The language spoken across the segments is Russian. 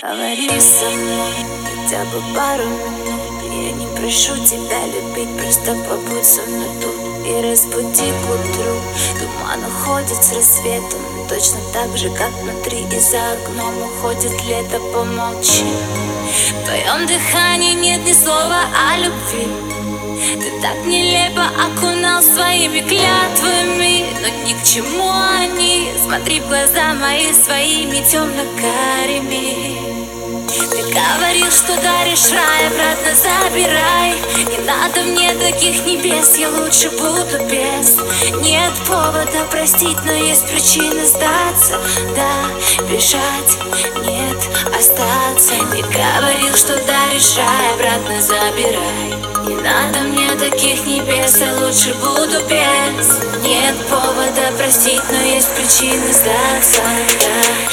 Говори со мной хотя бы пару минут. Я не прошу тебя любить, просто побудь со мной тут И разбуди к утру Туман уходит с рассветом Точно так же, как внутри И за окном уходит лето, помолчи. В твоем дыхании нет ни слова о любви. Ты так нелепо окунал своими клятвами к чему они? Смотри в глаза мои своими темно-карими ты говорил, что даришь рай, обратно забирай Не надо мне таких небес, я лучше буду без. Нет повода простить, но есть причины сдаться. Да, бежать, нет, остаться. Не говорил, что даришь рай, обратно забирай. Не надо мне таких небес, я лучше буду без. Нет повода простить, но есть причины сдаться. Да,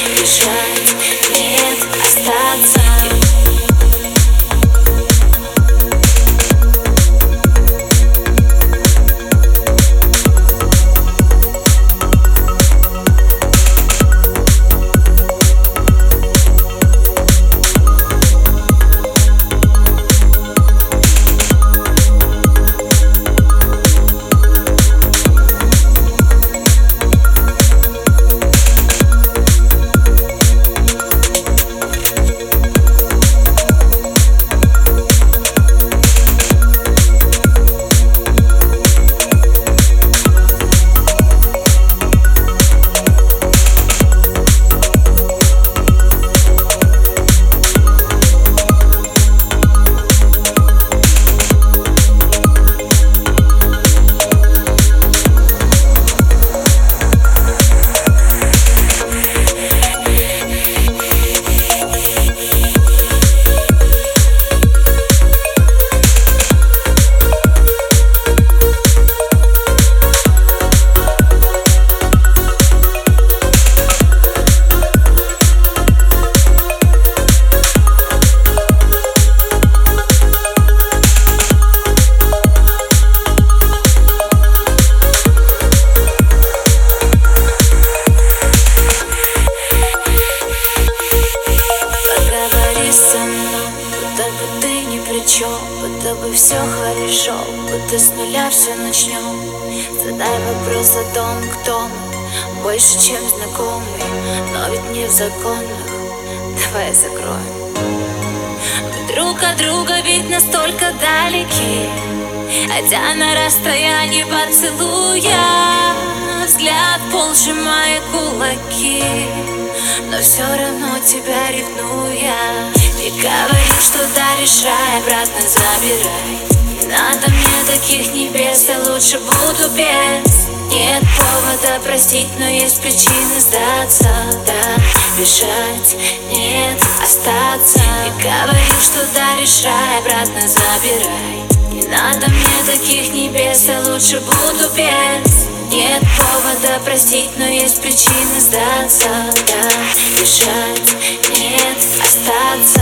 чем Будто бы все хорошо Будто с нуля все начнем Задай вопрос о том, кто мы Больше, чем знакомый Но ведь не в законах. Давай закроем. Друг от друга ведь настолько далеки Хотя на расстоянии поцелуя Взгляд пол сжимая кулаки Но все равно тебя ревную я. И говорю, что даришь рай, обратно забирай. Не надо мне таких небес, я лучше буду без. Нет повода простить, но есть причины сдаться. Да, бежать, нет, остаться. И говорю, что даришь рай, обратно забирай. Не надо мне таких небес, я лучше буду без нет повода простить, но есть причины сдаться Да, бежать, нет, остаться